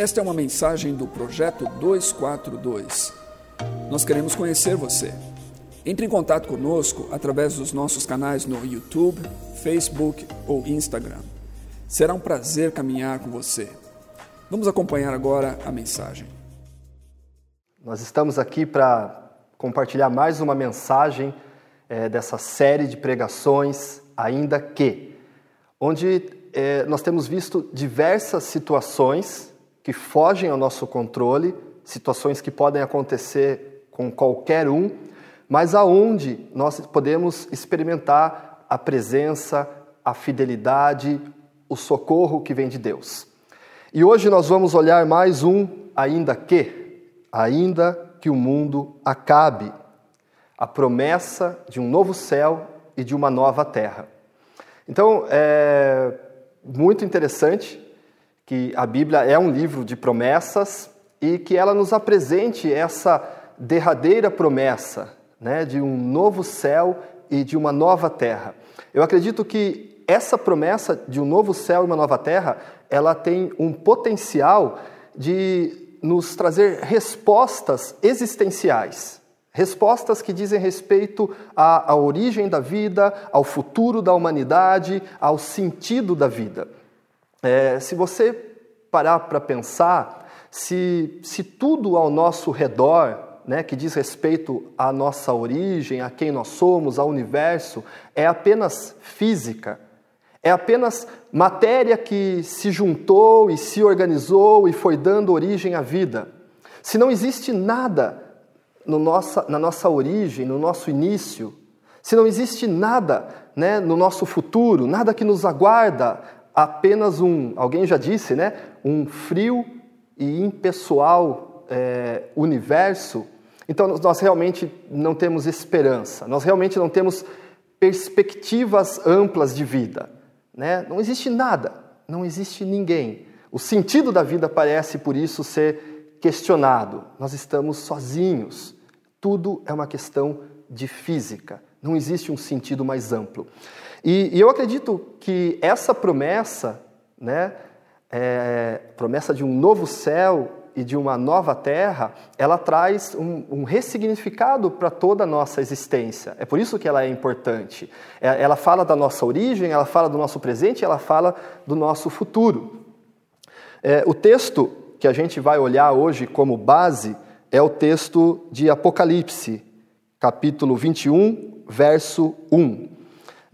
Esta é uma mensagem do Projeto 242. Nós queremos conhecer você. Entre em contato conosco através dos nossos canais no YouTube, Facebook ou Instagram. Será um prazer caminhar com você. Vamos acompanhar agora a mensagem. Nós estamos aqui para compartilhar mais uma mensagem é, dessa série de pregações, ainda que, onde é, nós temos visto diversas situações que fogem ao nosso controle, situações que podem acontecer com qualquer um, mas aonde nós podemos experimentar a presença, a fidelidade, o socorro que vem de Deus. E hoje nós vamos olhar mais um ainda que, ainda que o mundo acabe, a promessa de um novo céu e de uma nova terra. Então, é muito interessante que a Bíblia é um livro de promessas e que ela nos apresente essa derradeira promessa né, de um novo céu e de uma nova terra. Eu acredito que essa promessa de um novo céu e uma nova terra, ela tem um potencial de nos trazer respostas existenciais Respostas que dizem respeito à, à, origem da vida, ao futuro da humanidade, ao sentido da vida. É, se você parar para pensar, se, se tudo ao nosso redor, né, que diz respeito à nossa origem, a quem nós somos, ao universo, é apenas física, é apenas matéria que se juntou e se organizou e foi dando origem à vida. Se não existe nada no nossa, na nossa origem, no nosso início, se não existe nada né, no nosso futuro, nada que nos aguarda, apenas um, alguém já disse, né, um frio e impessoal é, universo, então nós realmente não temos esperança, nós realmente não temos perspectivas amplas de vida. Né? Não existe nada, não existe ninguém. O sentido da vida parece, por isso, ser questionado. Nós estamos sozinhos. Tudo é uma questão de física, não existe um sentido mais amplo. E, e eu acredito que essa promessa, né, é, promessa de um novo céu e de uma nova terra, ela traz um, um ressignificado para toda a nossa existência. É por isso que ela é importante. É, ela fala da nossa origem, ela fala do nosso presente, ela fala do nosso futuro. É, o texto que a gente vai olhar hoje como base é o texto de Apocalipse, capítulo 21, verso 1.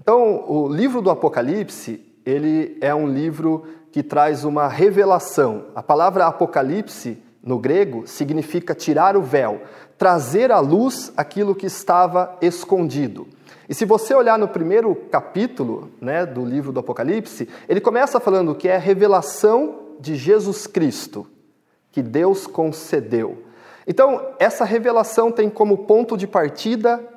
Então, o livro do Apocalipse, ele é um livro que traz uma revelação. A palavra Apocalipse, no grego, significa tirar o véu, trazer à luz aquilo que estava escondido. E se você olhar no primeiro capítulo né, do livro do Apocalipse, ele começa falando que é a revelação de Jesus Cristo, que Deus concedeu. Então, essa revelação tem como ponto de partida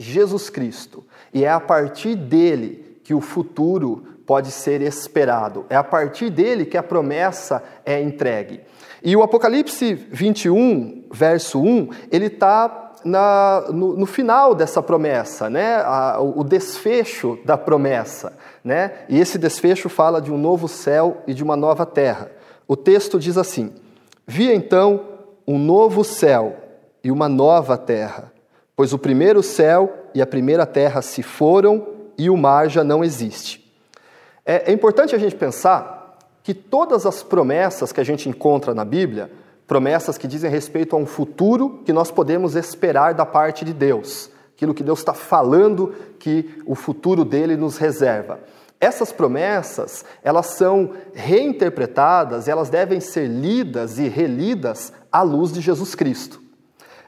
Jesus Cristo, e é a partir dele que o futuro pode ser esperado, é a partir dele que a promessa é entregue. E o Apocalipse 21, verso 1, ele está no, no, final dessa promessa, né? A, o desfecho da promessa. Né? E esse desfecho fala de um novo céu e de uma nova terra. O texto diz assim: Vi então um novo céu e uma nova terra, pois o primeiro céu e a primeira terra se foram e o mar já não existe. É, é importante a gente pensar que todas as promessas que a gente encontra na Bíblia, promessas que dizem respeito a um futuro que nós podemos esperar da parte de Deus, aquilo que Deus está falando que o futuro dele nos reserva. Essas promessas, elas são reinterpretadas, elas devem ser lidas e relidas à luz de Jesus Cristo.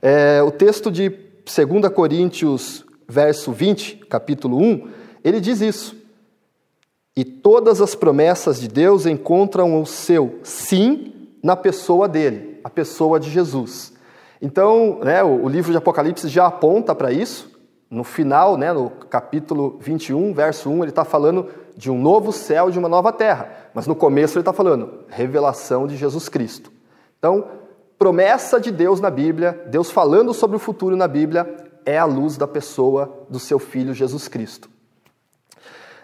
É, o texto de 2 Coríntios, verso 20, capítulo 1, ele diz isso. E todas as promessas de Deus encontram o seu sim na pessoa dele, a pessoa de Jesus. Então, né, o, livro de Apocalipse já aponta para isso. No final, né, no capítulo 21, verso 1, ele está falando de um novo céu e de uma nova terra. Mas no começo ele está falando revelação de Jesus Cristo. Então, promessa de Deus na Bíblia, Deus falando sobre o futuro na Bíblia, é a luz da pessoa do seu Filho Jesus Cristo.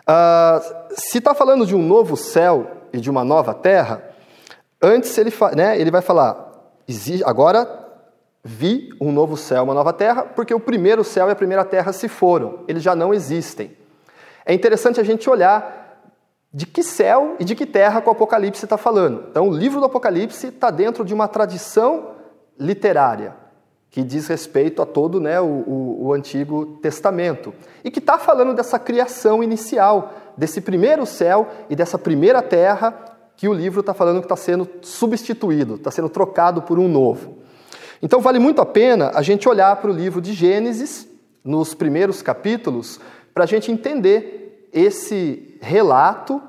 Uh, se está falando de um novo céu e de uma nova terra, Antes ele, né, ele vai falar, agora vi um novo céu, uma nova terra, porque o primeiro céu e a primeira terra se foram, eles já não existem. É interessante a gente olhar de que céu e de que terra que o Apocalipse está falando. Então, o livro do Apocalipse está dentro de uma tradição literária que diz respeito a todo né, o, o, o Antigo Testamento e que está falando dessa criação inicial, desse primeiro céu e dessa primeira terra que o livro está falando que está sendo substituído, está sendo trocado por um novo. Então, vale muito a pena a gente olhar para o livro de Gênesis, nos primeiros capítulos, para a gente entender esse relato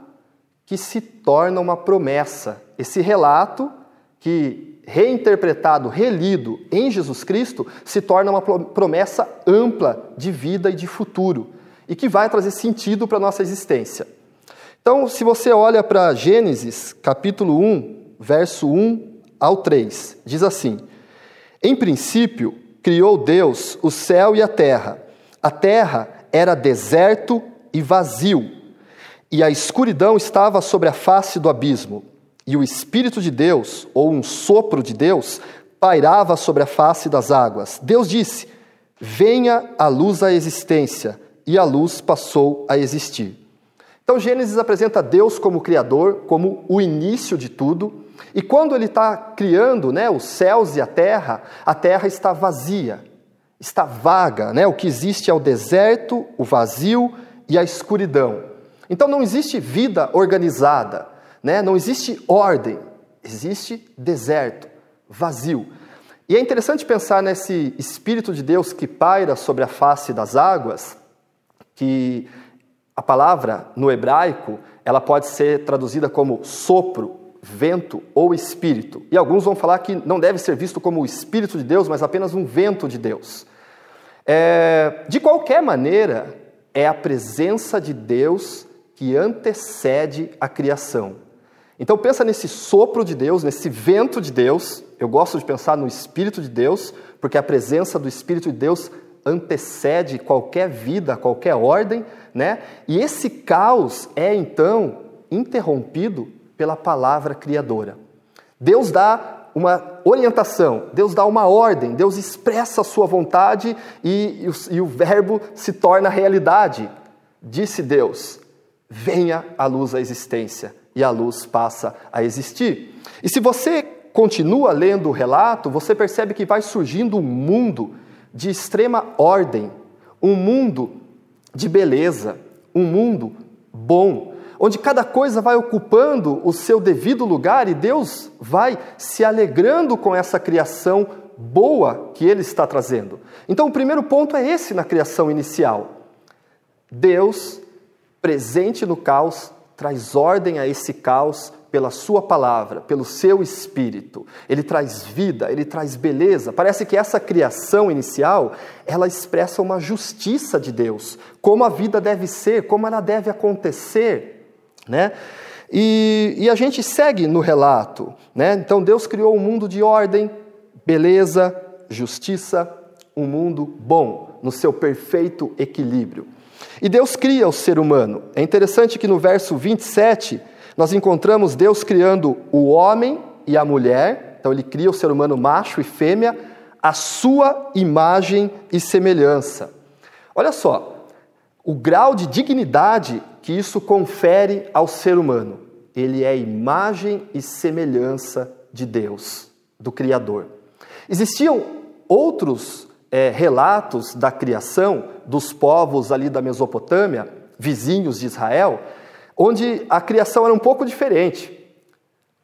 que se torna uma promessa, esse relato que, reinterpretado, relido em Jesus Cristo, se torna uma promessa ampla de vida e de futuro e que vai trazer sentido para a nossa existência. Então, se você olha para Gênesis, capítulo 1, verso 1 ao 3, diz assim: Em princípio, criou Deus o céu e a terra. A terra era deserto e vazio e a escuridão estava sobre a face do abismo, e o Espírito de Deus, ou um sopro de Deus, pairava sobre a face das águas. Deus disse: Venha a luz à existência, e a luz passou a existir. Então, Gênesis apresenta Deus como Criador, como o início de tudo, e quando ele está criando né, os céus e a terra, a terra está vazia, está vaga, né? o que existe é o deserto, o vazio e a escuridão. Então não existe vida organizada, né? não existe ordem, existe deserto, vazio. E é interessante pensar nesse Espírito de Deus que paira sobre a face das águas, que a palavra no hebraico ela pode ser traduzida como sopro, vento ou espírito. E alguns vão falar que não deve ser visto como o Espírito de Deus, mas apenas um vento de Deus. É, de qualquer maneira, é a presença de Deus que antecede a criação. Então pensa nesse sopro de Deus, nesse vento de Deus. Eu gosto de pensar no Espírito de Deus, porque a presença do Espírito de Deus antecede qualquer vida, qualquer ordem, né? E esse caos é então interrompido pela palavra criadora. Deus dá uma orientação, Deus dá uma ordem, Deus expressa a sua vontade e, e, o, e o verbo se torna realidade. Disse Deus: venha a luz à existência e a luz passa a existir. E se você continua lendo o relato, você percebe que vai surgindo um mundo de extrema ordem, um mundo de beleza, um mundo bom, onde cada coisa vai ocupando o seu devido lugar e Deus vai se alegrando com essa criação boa que ele está trazendo. Então, o primeiro ponto é esse na criação inicial. Deus presente no caos, traz ordem a esse caos pela sua palavra, pelo seu espírito. Ele traz vida, ele traz beleza. Parece que essa criação inicial, ela expressa uma justiça de Deus, como a vida deve ser, como ela deve acontecer, né? E, e a gente segue no relato, né? Então Deus criou um mundo de ordem, beleza, justiça, um mundo bom, no seu perfeito equilíbrio. E Deus cria o ser humano. É interessante que no verso 27 nós encontramos Deus criando o homem e a mulher, então ele cria o ser humano macho e fêmea, a sua imagem e semelhança. Olha só, o grau de dignidade que isso confere ao ser humano. Ele é imagem e semelhança de Deus, do Criador. Existiam outros é, relatos da criação dos povos ali da Mesopotâmia, vizinhos de Israel, onde a criação era um pouco diferente.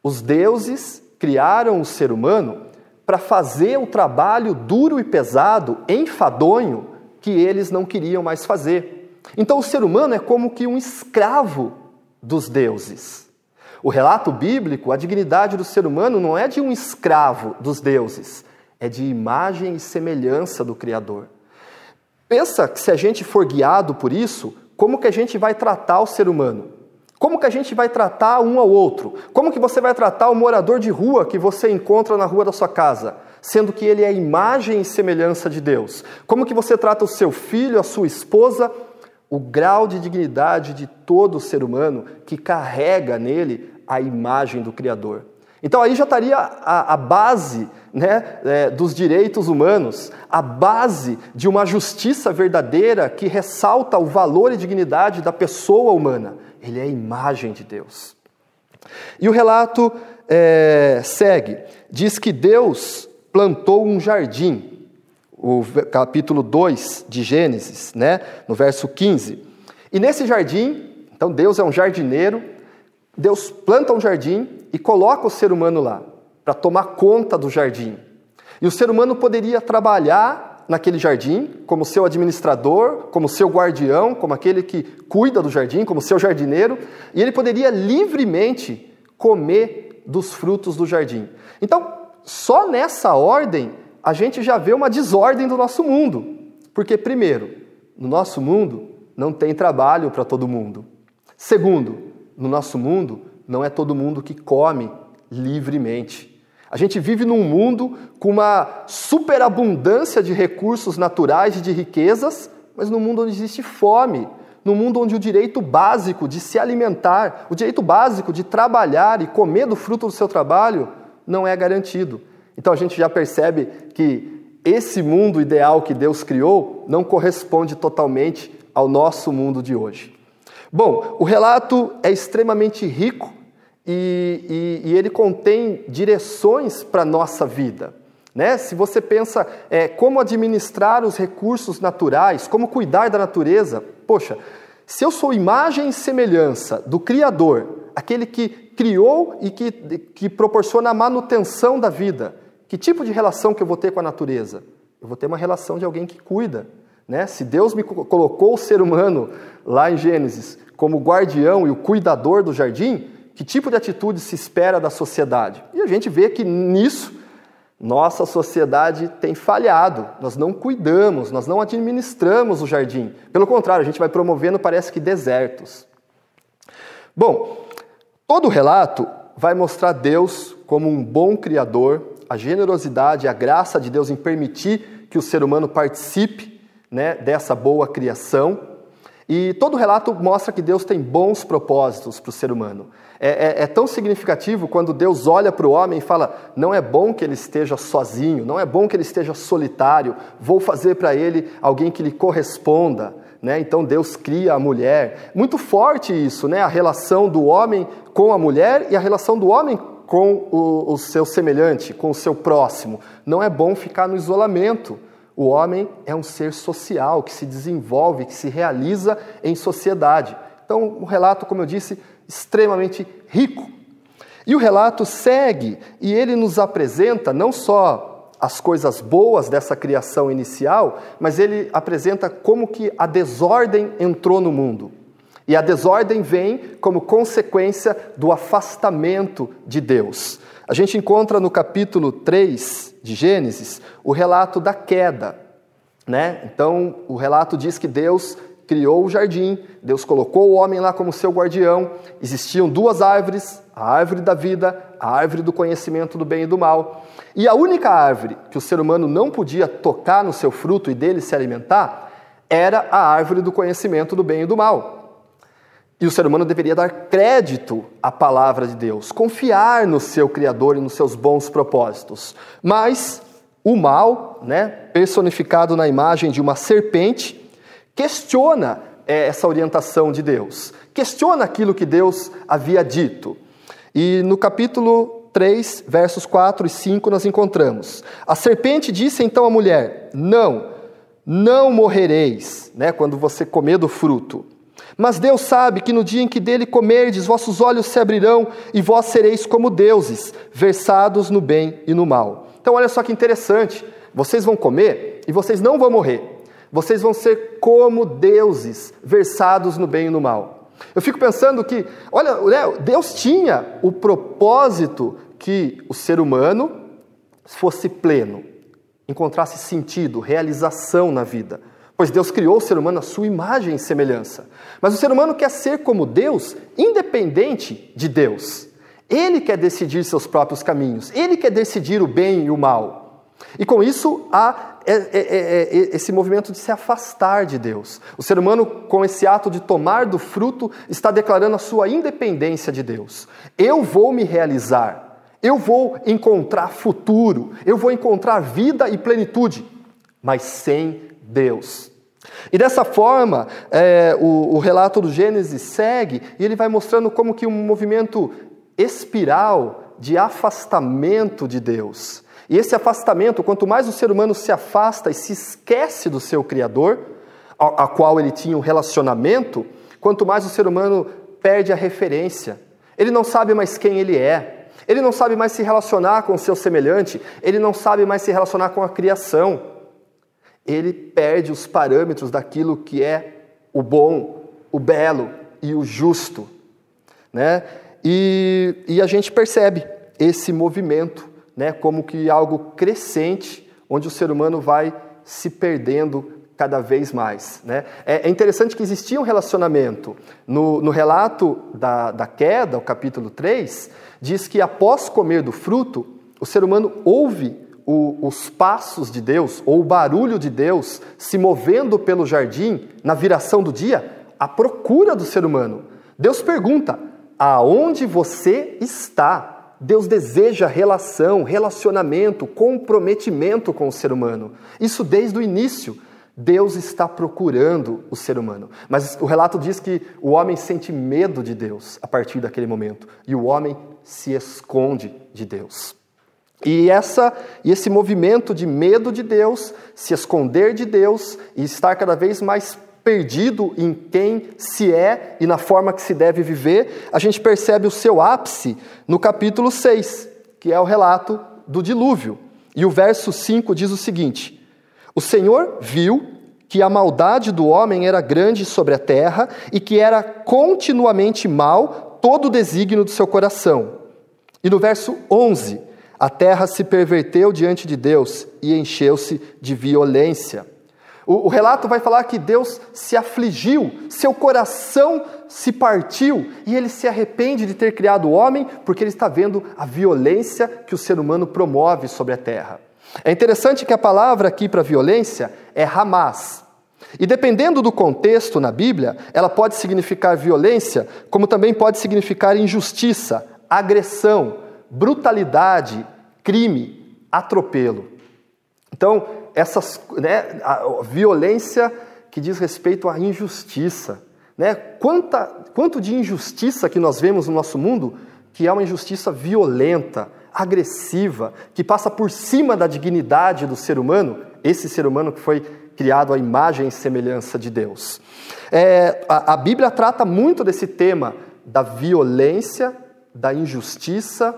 Os deuses criaram o ser humano para fazer o trabalho duro e pesado, enfadonho, que eles não queriam mais fazer. Então o ser humano é como que um escravo dos deuses. O relato bíblico, a dignidade do ser humano não é de um escravo dos deuses, é de imagem e semelhança do Criador. Pensa que se a gente for guiado por isso, como que a gente vai tratar o ser humano? Como que a gente vai tratar um ao outro? Como que você vai tratar o morador de rua que você encontra na rua da sua casa, sendo que ele é imagem e semelhança de Deus? Como que você trata o seu filho, a sua esposa? O grau de dignidade de todo ser humano que carrega nele a imagem do Criador. Então aí já estaria a, a base né, é, dos direitos humanos, a base de uma justiça verdadeira que ressalta o valor e dignidade da pessoa humana. Ele é a imagem de Deus. E o relato é, segue: diz que Deus plantou um jardim, o capítulo 2 de Gênesis, né, no verso 15. E nesse jardim, então Deus é um jardineiro, Deus planta um jardim e coloca o ser humano lá para tomar conta do jardim. E o ser humano poderia trabalhar naquele jardim como seu administrador, como seu guardião, como aquele que cuida do jardim, como seu jardineiro, e ele poderia livremente comer dos frutos do jardim. Então, só nessa ordem a gente já vê uma desordem do nosso mundo. Porque, primeiro, no nosso mundo não tem trabalho para todo mundo. Segundo, no nosso mundo não é todo mundo que come livremente. A gente vive num mundo com uma superabundância de recursos naturais e de riquezas, mas num mundo onde existe fome, num mundo onde o direito básico de se alimentar, o direito básico de trabalhar e comer do fruto do seu trabalho não é garantido. Então a gente já percebe que esse mundo ideal que Deus criou não corresponde totalmente ao nosso mundo de hoje. Bom, o relato é extremamente rico e, e, e ele contém direções para a nossa vida. Né? Se você pensa é, como administrar os recursos naturais, como cuidar da natureza, poxa, se eu sou imagem e semelhança do Criador, aquele que criou e que, que proporciona a manutenção da vida, que tipo de relação que eu vou ter com a natureza? Eu vou ter uma relação de alguém que cuida. Né? Se Deus me colocou o ser humano lá em Gênesis como guardião e o cuidador do jardim, que tipo de atitude se espera da sociedade? E a gente vê que nisso nossa sociedade tem falhado. Nós não cuidamos, nós não administramos o jardim. Pelo contrário, a gente vai promovendo, parece que desertos. Bom, todo o relato vai mostrar Deus como um bom criador, a generosidade, a graça de Deus em permitir que o ser humano participe né, dessa boa criação. E todo o relato mostra que Deus tem bons propósitos para o ser humano. É, é, é, tão significativo quando Deus olha para o homem e fala: não é bom que ele esteja sozinho, não é bom que ele esteja solitário, vou fazer para ele alguém que lhe corresponda. Né? Então Deus cria a mulher. Muito forte isso, né? a relação do homem com a mulher e a relação do homem com o, o seu semelhante, com o seu próximo. Não é bom ficar no isolamento. O homem é um ser social que se desenvolve, que se realiza em sociedade. Então, o relato, como eu disse, extremamente rico. E o relato segue e ele nos apresenta não só as coisas boas dessa criação inicial, mas ele apresenta como que a desordem entrou no mundo. E a desordem vem como consequência do afastamento de Deus. A gente encontra no capítulo 3 de Gênesis o relato da queda. Né? Então, o relato diz que Deus criou o jardim, Deus colocou o homem lá como seu guardião. Existiam duas árvores, a árvore da vida, a árvore do conhecimento do bem e do mal. E a única árvore que o ser humano não podia tocar no seu fruto e dele se alimentar era a árvore do conhecimento do bem e do mal. E o ser humano deveria dar crédito à palavra de Deus, confiar no seu Criador e nos seus bons propósitos. Mas o mal, né, personificado na imagem de uma serpente, questiona é, essa orientação de Deus, questiona aquilo que Deus havia dito. E no capítulo 3, versos 4 e 5, nós encontramos: A serpente disse então à mulher: Não, não morrereis, né, quando você comer do fruto. Mas Deus sabe que no dia em que dele comerdes, vossos olhos se abrirão e vós sereis como deuses, versados no bem e no mal. Então, olha só que interessante: vocês vão comer e vocês não vão morrer. Vocês vão ser como deuses, versados no bem e no mal. Eu fico pensando que, olha, né, Deus tinha o propósito que o ser humano fosse pleno, encontrasse sentido, realização na vida. Pois Deus criou o ser humano à sua imagem e semelhança. Mas o ser humano quer ser como Deus, independente de Deus. Ele quer decidir seus próprios caminhos, ele quer decidir o bem e o mal. E com isso há é, é, é, esse movimento de se afastar de Deus. O ser humano, com esse ato de tomar do fruto, está declarando a sua independência de Deus. Eu vou me realizar, eu vou encontrar futuro, eu vou encontrar vida e plenitude, mas sem Deus. E dessa forma, é, o, o relato do Gênesis segue e ele vai mostrando como que um movimento espiral de afastamento de Deus. E esse afastamento, quanto mais o ser humano se afasta e se esquece do seu Criador, a, a qual ele tinha um relacionamento, quanto mais o ser humano perde a referência. Ele não sabe mais quem ele é. Ele não sabe mais se relacionar com o seu semelhante. Ele não sabe mais se relacionar com a criação. Ele perde os parâmetros daquilo que é o bom, o belo e o justo. Né? E, e a gente percebe esse movimento né, como que algo crescente, onde o ser humano vai se perdendo cada vez mais. Né? É, é interessante que existia um relacionamento. No, no relato da, da queda, o capítulo 3, diz que após comer do fruto, o ser humano ouve o, os passos de Deus, ou o barulho de Deus se movendo pelo jardim na viração do dia, à procura do ser humano. Deus pergunta: aonde você está? Deus deseja relação, relacionamento, comprometimento com o ser humano. Isso desde o início. Deus está procurando o ser humano. Mas o relato diz que o homem sente medo de Deus a partir daquele momento e o homem se esconde de Deus. E, essa, e esse movimento de medo de Deus, se esconder de Deus e estar cada vez mais perdido em quem se é e na forma que se deve viver, a gente percebe o seu ápice no capítulo 6, que é o relato do dilúvio. E o verso 5 diz o seguinte: O Senhor viu que a maldade do homem era grande sobre a terra e que era continuamente mal todo o desígnio do seu coração. E no verso 11, a terra se perverteu diante de Deus e encheu-se de violência. O, o, relato vai falar que Deus se afligiu, seu coração se partiu e ele se arrepende de ter criado o homem porque ele está vendo a violência que o ser humano promove sobre a terra. É interessante que a palavra aqui para violência é Hamas. E dependendo do contexto na Bíblia, ela pode significar violência, como também pode significar injustiça, agressão, brutalidade, crime, atropelo. Então, essas, né, a violência que diz respeito à injustiça. Né? Quanta, quanto de injustiça que nós vemos no nosso mundo, que é uma injustiça violenta, agressiva, que passa por cima da dignidade do ser humano, esse ser humano que foi criado à imagem e semelhança de Deus. É, a, a Bíblia trata muito desse tema da violência, da injustiça,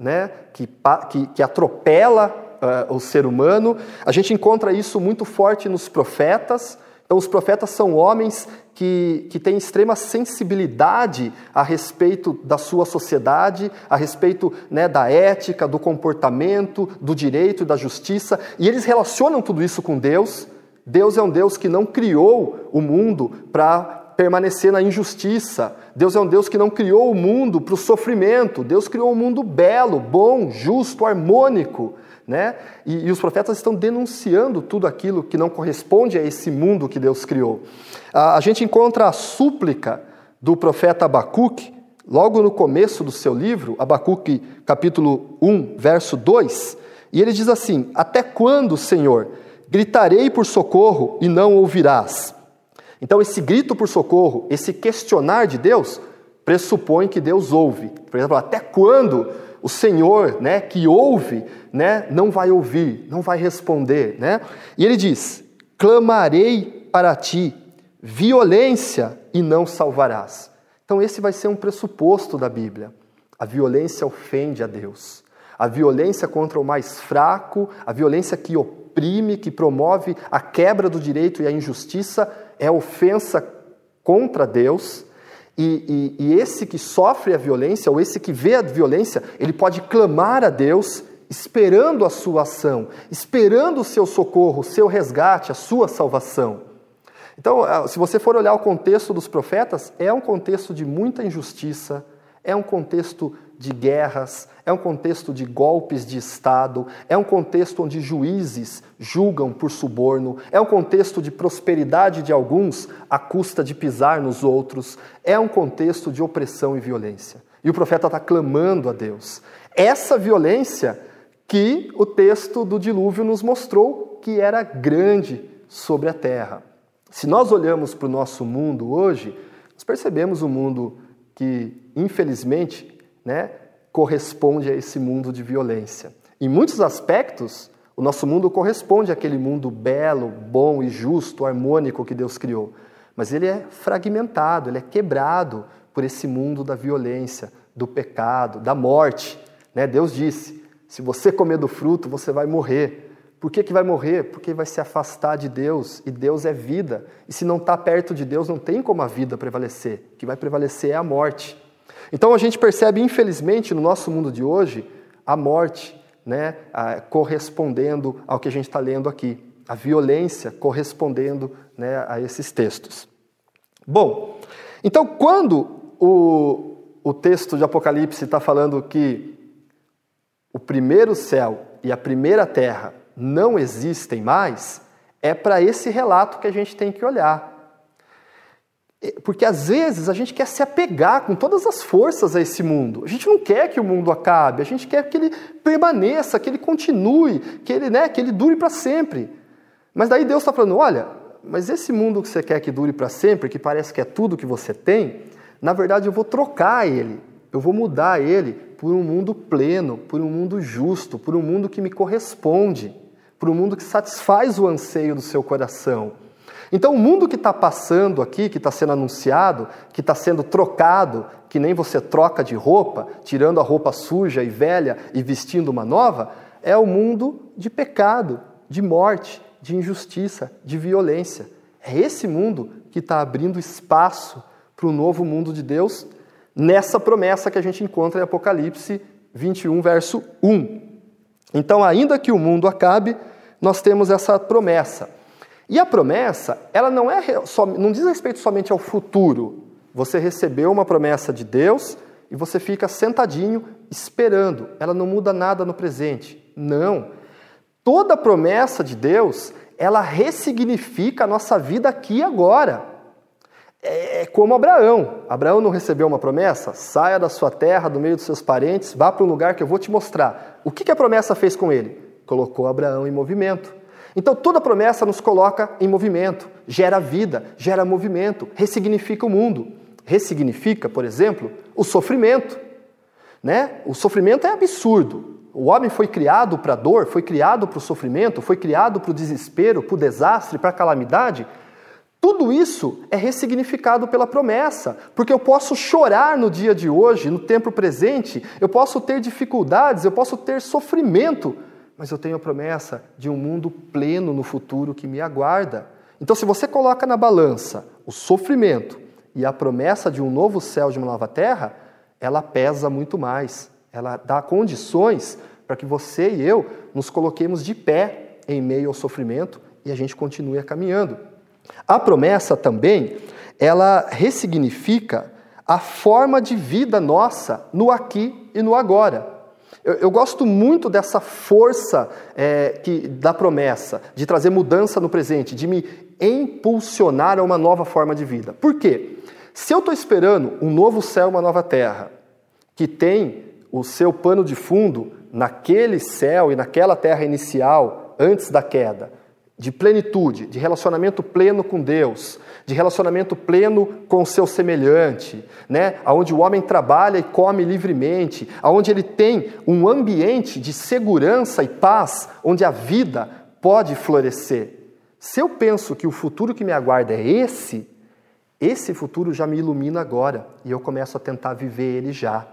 né, que, que, que atropela uh, o ser humano. A gente encontra isso muito forte nos profetas. Então, os profetas são homens que, que têm extrema sensibilidade a respeito da sua sociedade, a respeito né, da ética, do comportamento, do direito e da justiça, e eles relacionam tudo isso com Deus. Deus é um Deus que não criou o mundo para permanecer na injustiça. Deus é um Deus que não criou o mundo para o sofrimento. Deus criou um mundo belo, bom, justo, harmônico. Né? E, e, os profetas estão denunciando tudo aquilo que não corresponde a esse mundo que Deus criou. A, a gente encontra a súplica do profeta Abacuque, logo no começo do seu livro, Abacuque capítulo 1, verso 2, e ele diz assim: Até quando, Senhor, gritarei por socorro e não ouvirás? Então, esse grito por socorro, esse questionar de Deus, pressupõe que Deus ouve. Por exemplo, até quando o Senhor, né, que ouve, né, não vai ouvir, não vai responder, né? E ele diz: "Clamarei para ti violência e não salvarás". Então esse vai ser um pressuposto da Bíblia. A violência ofende a Deus. A violência contra o mais fraco, a violência que oprime, que promove a quebra do direito e a injustiça, é ofensa contra Deus e, e, e, esse que sofre a violência, ou esse que vê a violência, ele pode clamar a Deus, esperando a sua ação, esperando o seu socorro, o seu resgate, a sua salvação. Então, ah, se você for olhar o contexto dos profetas, é um contexto de muita injustiça, é um contexto de guerras, é um contexto de golpes de Estado, é um contexto onde juízes julgam por suborno, é um contexto de prosperidade de alguns à custa de pisar nos outros, é um contexto de opressão e violência. E o profeta está clamando a Deus. Essa violência que o texto do dilúvio nos mostrou que era grande sobre a terra. Se nós olhamos para o nosso mundo hoje, nós percebemos um mundo que, infelizmente, né, corresponde a esse mundo de violência. Em muitos aspectos, o nosso mundo corresponde àquele mundo belo, bom e justo, harmônico que Deus criou. Mas ele é fragmentado, ele é quebrado por esse mundo da violência, do pecado, da morte. Né? Deus disse: se você comer do fruto, você vai morrer. Por que, que vai morrer? Porque vai se afastar de Deus, e Deus é vida. E se não está perto de Deus, não tem como a vida prevalecer. O que vai prevalecer é a morte. Então a gente percebe, infelizmente, no nosso mundo de hoje, a morte né, correspondendo ao que a gente está lendo aqui, a violência correspondendo né, a esses textos. Bom, então quando o, o texto de Apocalipse está falando que o primeiro céu e a primeira terra não existem mais, é para esse relato que a gente tem que olhar. Porque às vezes a gente quer se apegar com todas as forças a esse mundo. A gente não quer que o mundo acabe, a gente quer que ele permaneça, que ele continue, que ele, né, que ele dure para sempre. Mas daí Deus está falando: olha, mas esse mundo que você quer que dure para sempre, que parece que é tudo que você tem, na verdade eu vou trocar ele, eu vou mudar ele por um mundo pleno, por um mundo justo, por um mundo que me corresponde para um mundo que satisfaz o anseio do seu coração. Então, o mundo que está passando aqui, que está sendo anunciado, que está sendo trocado, que nem você troca de roupa, tirando a roupa suja e velha e vestindo uma nova, é o mundo de pecado, de morte, de injustiça, de violência. É esse mundo que está abrindo espaço para o novo mundo de Deus, nessa promessa que a gente encontra em Apocalipse 21, verso 1. Então, ainda que o mundo acabe, nós temos essa promessa. E a promessa, ela não, é, não diz respeito somente ao futuro. Você recebeu uma promessa de Deus e você fica sentadinho esperando. Ela não muda nada no presente. Não. Toda promessa de Deus, ela ressignifica a nossa vida aqui e agora. É, é como Abraão. Abraão não recebeu uma promessa? Saia da sua terra, do meio dos seus parentes, vá para um lugar que eu vou te mostrar. O que, que a promessa fez com ele? colocou Abraão em movimento. Então toda promessa nos coloca em movimento, gera vida, gera movimento, ressignifica o mundo. Ressignifica, por exemplo, o sofrimento. Né? O sofrimento é absurdo. O homem foi criado para a dor, foi criado para o sofrimento, foi criado para o desespero, para o desastre, para a calamidade. Tudo isso é ressignificado pela promessa, porque eu posso chorar no dia de hoje, no tempo presente, eu posso ter dificuldades, eu posso ter sofrimento, mas eu tenho a promessa de um mundo pleno no futuro que me aguarda. Então, se você coloca na balança o sofrimento e a promessa de um novo céu, de uma nova terra, ela pesa muito mais. Ela dá condições para que você e eu nos coloquemos de pé em meio ao sofrimento e a gente continue caminhando. A promessa também, ela ressignifica a forma de vida nossa no aqui e no agora. Eu, eu gosto muito dessa força é, que, da promessa, de trazer mudança no presente, de me impulsionar a uma nova forma de vida. Por quê? Se eu estou esperando um novo céu, uma nova terra, que tem o seu pano de fundo naquele céu e naquela terra inicial, antes da queda, de plenitude, de relacionamento pleno com Deus, de relacionamento pleno com o seu semelhante, né? Onde o homem trabalha e come livremente, aonde ele tem um ambiente de segurança e paz, onde a vida pode florescer. Se eu penso que o futuro que me aguarda é esse, esse futuro já me ilumina agora e eu começo a tentar viver ele já.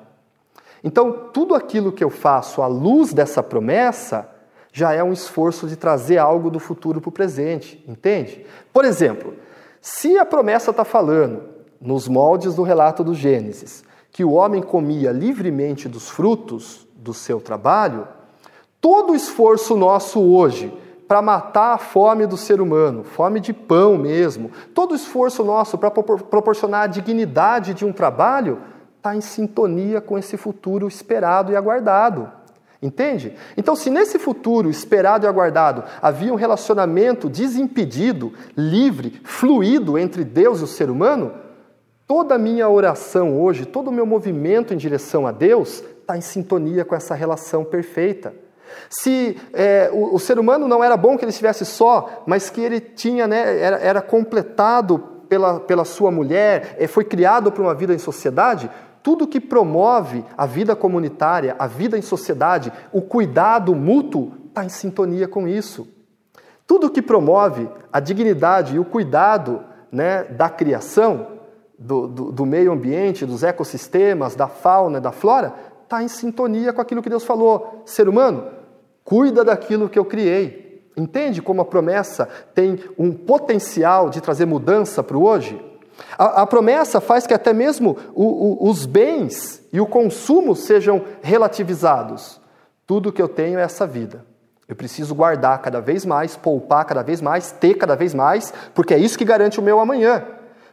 Então, tudo aquilo que eu faço à luz dessa promessa, já é um esforço de trazer algo do futuro para o presente, entende? Por exemplo, se a promessa está falando, nos moldes do relato do Gênesis, que o homem comia livremente dos frutos do seu trabalho, todo o esforço nosso hoje para matar a fome do ser humano, fome de pão mesmo, todo o esforço nosso para proporcionar a dignidade de um trabalho, está em sintonia com esse futuro esperado e aguardado. Entende? Então, se nesse futuro esperado e aguardado havia um relacionamento desimpedido, livre, fluido entre Deus e o ser humano, Toda a minha oração hoje, todo o meu movimento em direção a Deus está em sintonia com essa relação perfeita. Se é, o, o, ser humano não era bom que ele estivesse só, mas que ele tinha, né, era, era completado pela, pela sua mulher, é, foi criado para uma vida em sociedade, tudo que promove a vida comunitária, a vida em sociedade, o cuidado mútuo, está em sintonia com isso. Tudo que promove a dignidade e o cuidado né, da criação, do, do, do meio ambiente, dos ecossistemas, da fauna, da flora, está em sintonia com aquilo que Deus falou. Ser humano, cuida daquilo que eu criei. Entende como a promessa tem um potencial de trazer mudança para o hoje? A, a, promessa faz que até mesmo o, o, os bens e o consumo sejam relativizados. Tudo que eu tenho é essa vida. Eu preciso guardar cada vez mais, poupar cada vez mais, ter cada vez mais, porque é isso que garante o meu amanhã.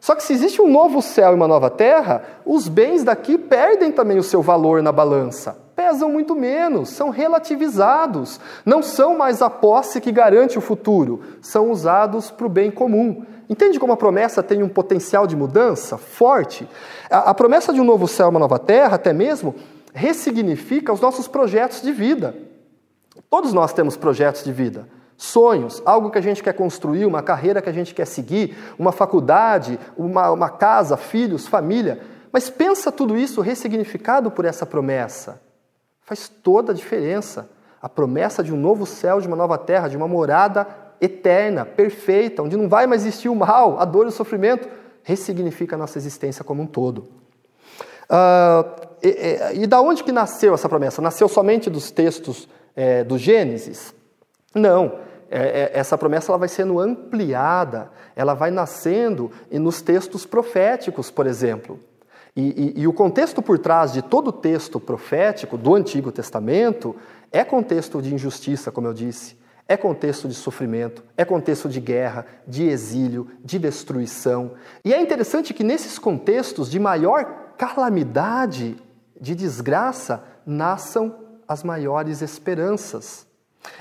Só que se existe um novo céu e uma nova terra, os bens daqui perdem também o seu valor na balança pesam muito menos, são relativizados, não são mais a posse que garante o futuro, são usados para o bem comum. Entende como a promessa tem um potencial de mudança forte? A, a promessa de um novo céu e uma nova terra, até mesmo, ressignifica os nossos projetos de vida. Todos nós temos projetos de vida. Sonhos, algo que a gente quer construir, uma carreira que a gente quer seguir, uma faculdade, uma, uma casa, filhos, família. Mas pensa tudo isso ressignificado por essa promessa. Faz toda a diferença. A promessa de um novo céu, de uma nova terra, de uma morada eterna, perfeita, onde não vai mais existir o mal, a dor e o sofrimento, ressignifica a nossa existência como um todo. Uh, e, e, e, da onde que nasceu essa promessa? Nasceu somente dos textos é, do Gênesis? Não. É, é, essa promessa ela vai sendo ampliada, ela vai nascendo nos textos proféticos, por exemplo. E, e, e, o contexto por trás de todo o texto profético do Antigo Testamento é contexto de injustiça, como eu disse, é contexto de sofrimento, é contexto de guerra, de exílio, de destruição. E é interessante que nesses contextos de maior calamidade, de desgraça, nasçam as maiores esperanças.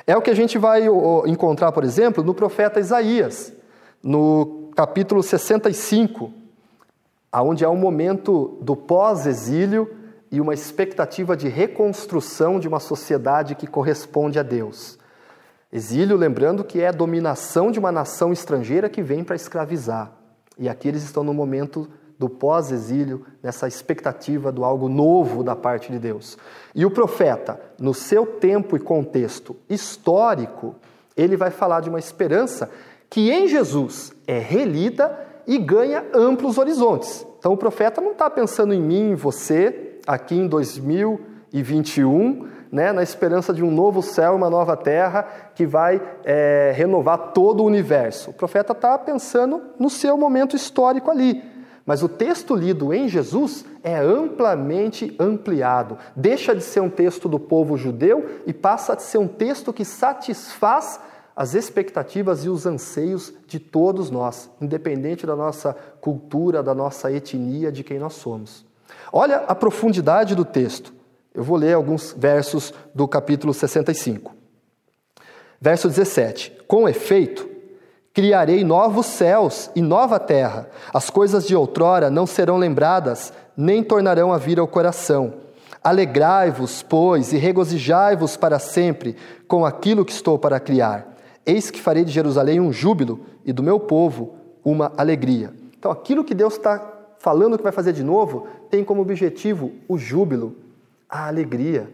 É o que a gente vai encontrar, por exemplo, no profeta Isaías, no capítulo 65 aonde há um momento do pós-exílio e uma expectativa de reconstrução de uma sociedade que corresponde a Deus. Exílio, lembrando que é a dominação de uma nação estrangeira que vem para escravizar. E aqui eles estão no momento do pós-exílio, nessa expectativa do algo novo da parte de Deus. E o profeta, no seu tempo e contexto histórico, ele vai falar de uma esperança que em Jesus é relida e ganha amplos horizontes. Então o profeta não está pensando em mim, em você, aqui em 2021, né, na esperança de um novo céu uma nova terra que vai é, renovar todo o universo. O profeta está pensando no seu momento histórico ali. Mas o texto lido em Jesus é amplamente ampliado. Deixa de ser um texto do povo judeu e passa a ser um texto que satisfaz as expectativas e os anseios de todos nós, independente da nossa cultura, da nossa etnia, de quem nós somos. Olha a profundidade do texto. Eu vou ler alguns versos do capítulo 65. Verso 17: Com efeito, criarei novos céus e nova terra. As coisas de outrora não serão lembradas, nem tornarão a vir ao coração. Alegrai-vos, pois, e regozijai-vos para sempre com aquilo que estou para criar. Eis que farei de Jerusalém um júbilo e do meu povo uma alegria. Então, aquilo que Deus está falando que vai fazer de novo tem como objetivo o júbilo, a alegria,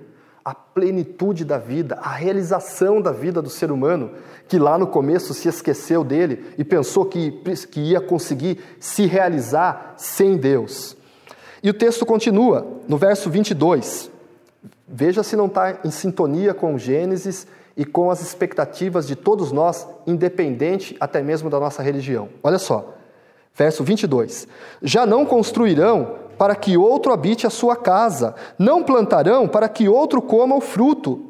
a plenitude da vida, a realização da vida do ser humano, que lá no começo se esqueceu dele e pensou que, que ia conseguir se realizar sem Deus. E o texto continua no verso 22. Veja se não está em sintonia com Gênesis e com as expectativas de todos nós, independente até mesmo da nossa religião. Olha só, verso 22. Já não construirão para que outro habite a sua casa, não plantarão para que outro coma o fruto.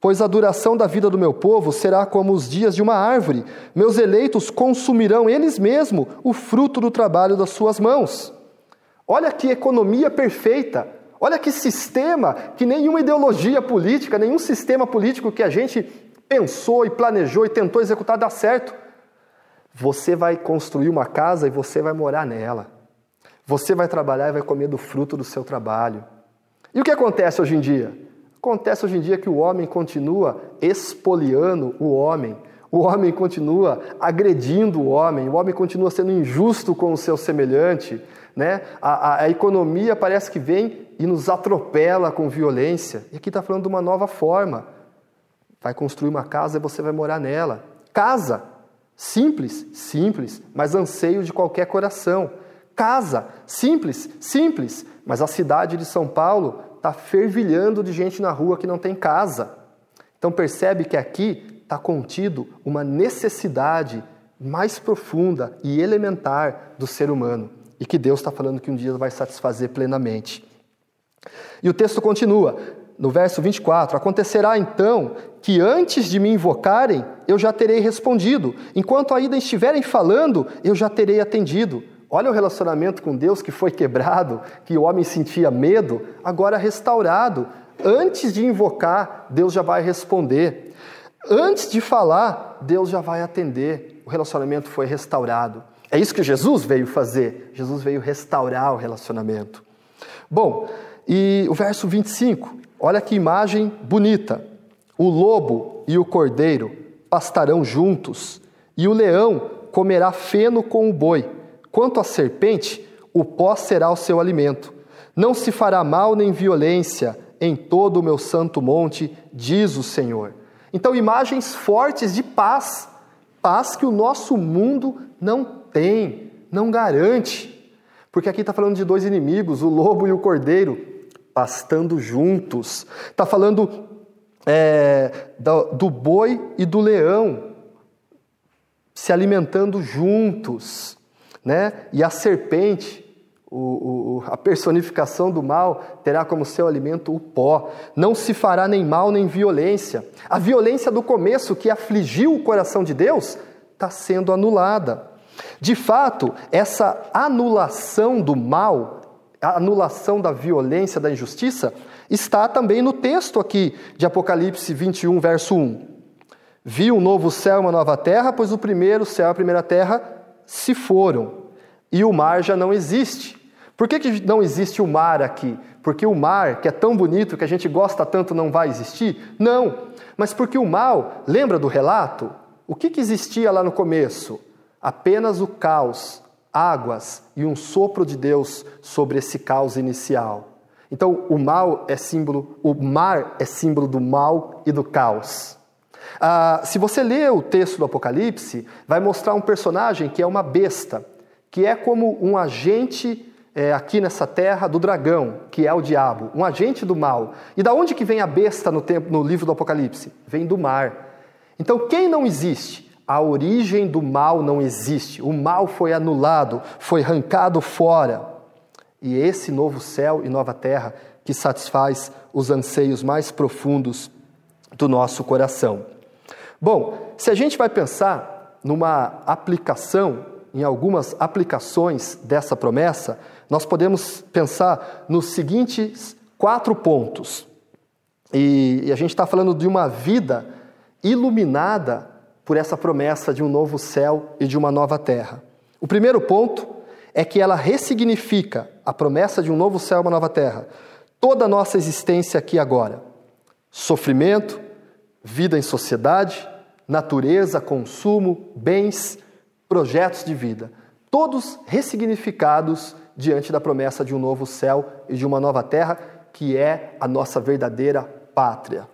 Pois a duração da vida do meu povo será como os dias de uma árvore, meus eleitos consumirão eles mesmos o fruto do trabalho das suas mãos. Olha que economia perfeita, Olha que sistema que nenhuma ideologia política, nenhum sistema político que a gente pensou e planejou e tentou executar dá certo. Você vai construir uma casa e você vai morar nela. Você vai trabalhar e vai comer do fruto do seu trabalho. E o que acontece hoje em dia? Acontece hoje em dia que o homem continua expoliando o homem, o homem continua agredindo o homem, o homem continua sendo injusto com o seu semelhante, né? a, a, a economia parece que vem e nos atropela com violência. E aqui está falando de uma nova forma. Vai construir uma casa e você vai morar nela. Casa, simples, simples, mas anseio de qualquer coração. Casa, simples, simples, mas a cidade de São Paulo está fervilhando de gente na rua que não tem casa. Então percebe que aqui está contido uma necessidade mais profunda e elementar do ser humano e que Deus está falando que um dia vai satisfazer plenamente. E o texto continua, no verso 24: Acontecerá então que antes de me invocarem, eu já terei respondido, enquanto ainda estiverem falando, eu já terei atendido. Olha o relacionamento com Deus que foi quebrado, que o homem sentia medo, agora restaurado. Antes de invocar, Deus já vai responder. Antes de falar, Deus já vai atender. O relacionamento foi restaurado. É isso que Jesus veio fazer. Jesus veio restaurar o relacionamento. Bom, e o verso 25, olha que imagem bonita. O lobo e o cordeiro pastarão juntos, e o leão comerá feno com o boi Quanto à serpente, o pó será o seu alimento. Não se fará mal nem violência em todo o meu santo monte, diz o Senhor. Então, imagens fortes de paz, paz que o nosso mundo não tem, não garante. Porque aqui está falando de dois inimigos, o lobo e o cordeiro, pastando juntos. Está falando é, do, do boi e do leão se alimentando juntos né? E a serpente, o, o, a personificação do mal, terá como seu alimento o pó. Não se fará nem mal nem violência. A violência do começo que afligiu o coração de Deus está sendo anulada. De fato, essa anulação do mal, a anulação da violência, da injustiça, está também no texto aqui de Apocalipse 21, verso 1. Vi um novo céu e uma nova terra, pois o primeiro céu e a primeira terra se foram e o mar já não existe. Por que, que não existe o mar aqui? Porque o mar, que é tão bonito, que a gente gosta tanto, não vai existir? Não, mas porque o mal, lembra do relato? O que, que existia lá no começo? Apenas o caos, águas e um sopro de Deus sobre esse caos inicial. Então, o mal é símbolo, o mar é símbolo do mal e do caos. Ah, se você ler o texto do Apocalipse, vai mostrar um personagem que é uma besta, que é como um agente é, aqui nessa terra do dragão, que é o diabo, um agente do mal. E da onde que vem a besta no, tempo, no livro do Apocalipse? Vem do mar. Então, quem não existe? A origem do mal não existe. O mal foi anulado, foi arrancado fora. E esse novo céu e nova terra que satisfaz os anseios mais profundos do nosso coração. Bom, se a gente vai pensar numa aplicação, em algumas aplicações dessa promessa, nós podemos pensar nos seguintes quatro pontos. E, e a gente está falando de uma vida iluminada por essa promessa de um novo céu e de uma nova terra. O primeiro ponto é que ela ressignifica a promessa de um novo céu e uma nova terra, toda a nossa existência aqui agora. Sofrimento, vida em sociedade, natureza, consumo, bens, projetos de vida, todos ressignificados diante da promessa de um novo céu e de uma nova terra, que é a nossa verdadeira pátria.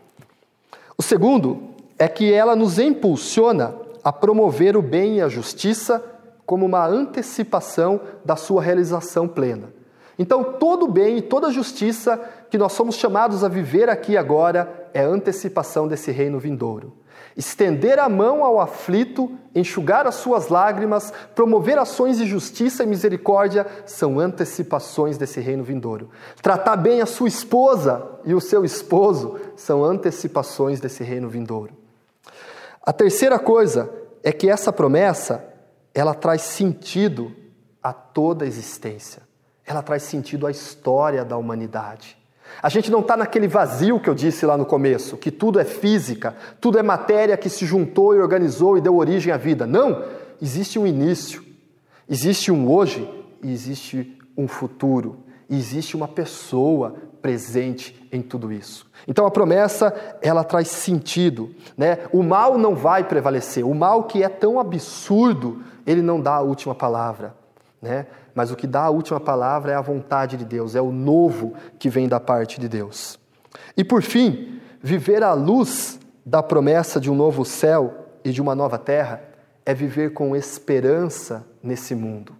O segundo é que ela nos impulsiona a promover o bem e a justiça como uma antecipação da sua realização plena. Então, todo bem e toda justiça que nós somos chamados a viver aqui agora é antecipação desse reino vindouro. Estender a mão ao aflito, enxugar as suas lágrimas, promover ações de justiça e misericórdia são antecipações desse reino vindouro. Tratar bem a sua esposa e o seu esposo são antecipações desse reino vindouro. A terceira coisa é que essa promessa, ela traz sentido a toda a existência. Ela traz sentido à história da humanidade. A gente não está naquele vazio que eu disse lá no começo, que tudo é física, tudo é matéria que se juntou e organizou e deu origem à vida. Não! Existe um início, existe um hoje e existe um futuro, existe uma pessoa presente em tudo isso. Então a promessa, ela traz sentido, né? O mal não vai prevalecer. O mal que é tão absurdo, ele não dá a última palavra, né? Mas o que dá a última palavra é a vontade de Deus, é o novo que vem da parte de Deus. E por fim, viver à luz da promessa de um novo céu e de uma nova terra é viver com esperança nesse mundo.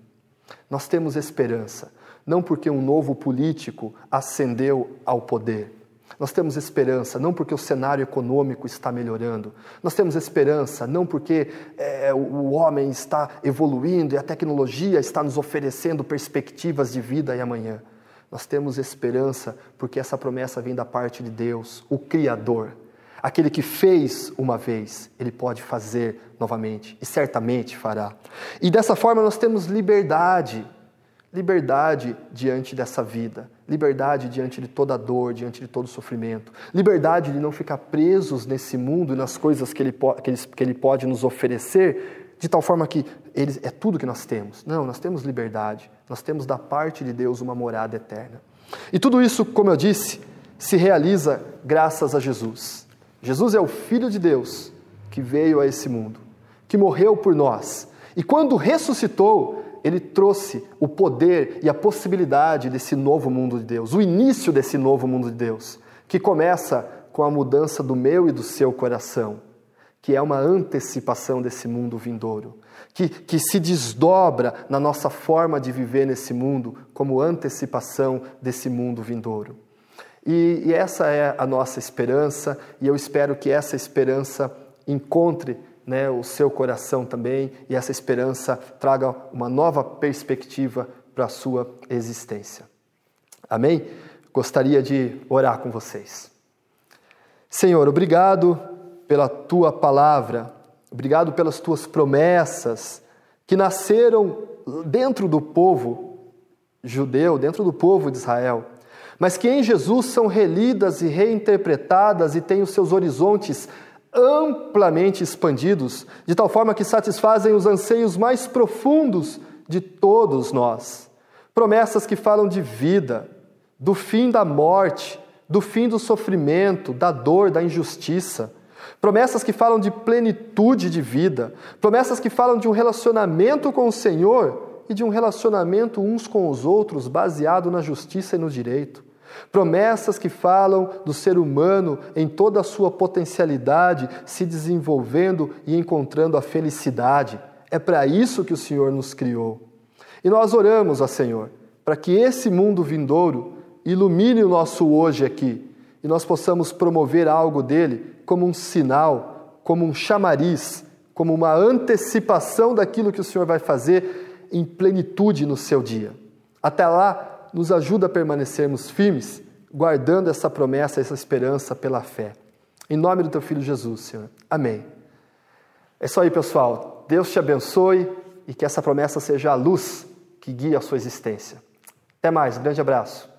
Nós temos esperança, não porque um novo político ascendeu ao poder. Nós temos esperança, não porque o cenário econômico está melhorando. Nós temos esperança, não porque é, o homem está evoluindo e a tecnologia está nos oferecendo perspectivas de vida e amanhã. Nós temos esperança porque essa promessa vem da parte de Deus, o Criador. Aquele que fez uma vez, ele pode fazer novamente e certamente fará. E dessa forma nós temos liberdade liberdade diante dessa vida, liberdade diante de toda dor, diante de todo sofrimento, liberdade de não ficar presos nesse mundo e nas coisas que ele, que ele, que ele pode nos oferecer, de tal forma que ele, é tudo que nós temos. Não, nós temos liberdade, nós temos da parte de Deus uma morada eterna. E tudo isso, como eu disse, se realiza graças a Jesus. Jesus é o Filho de Deus que veio a esse mundo, que morreu por nós. E quando ressuscitou, ele trouxe o poder e a possibilidade desse novo mundo de Deus, o início desse novo mundo de Deus, que começa com a mudança do meu e do seu coração, que é uma antecipação desse mundo vindouro, que, que se desdobra na nossa forma de viver nesse mundo como antecipação desse mundo vindouro. E, e essa é a nossa esperança, e eu espero que essa esperança encontre né, o seu coração também e essa esperança traga uma nova perspectiva para a sua existência. Amém? Gostaria de orar com vocês. Senhor, obrigado pela tua palavra, obrigado pelas tuas promessas que nasceram dentro do povo judeu, dentro do povo de Israel, mas que em Jesus são relidas e reinterpretadas e têm os seus horizontes amplamente expandidos, de tal forma que satisfazem os anseios mais profundos de todos nós. Promessas que falam de vida, do fim da morte, do fim do sofrimento, da dor, da injustiça. Promessas que falam de plenitude de vida, promessas que falam de um relacionamento com o Senhor e de um relacionamento uns com os outros baseado na justiça e no direito. Promessas que falam do ser humano em toda a sua potencialidade, se desenvolvendo e encontrando a felicidade. É para isso que o Senhor nos criou. E nós oramos ao Senhor, para que esse mundo vindouro ilumine o nosso hoje aqui e nós possamos promover algo dele como um sinal, como um chamariz, como uma antecipação daquilo que o Senhor vai fazer em plenitude no seu dia. Até lá, nos ajuda a permanecermos firmes, guardando essa promessa, essa esperança pela fé. Em nome do teu filho Jesus, Senhor. Amém. É isso aí, pessoal. Deus te abençoe e que essa promessa seja a luz que guia a sua existência. Até mais, um grande abraço.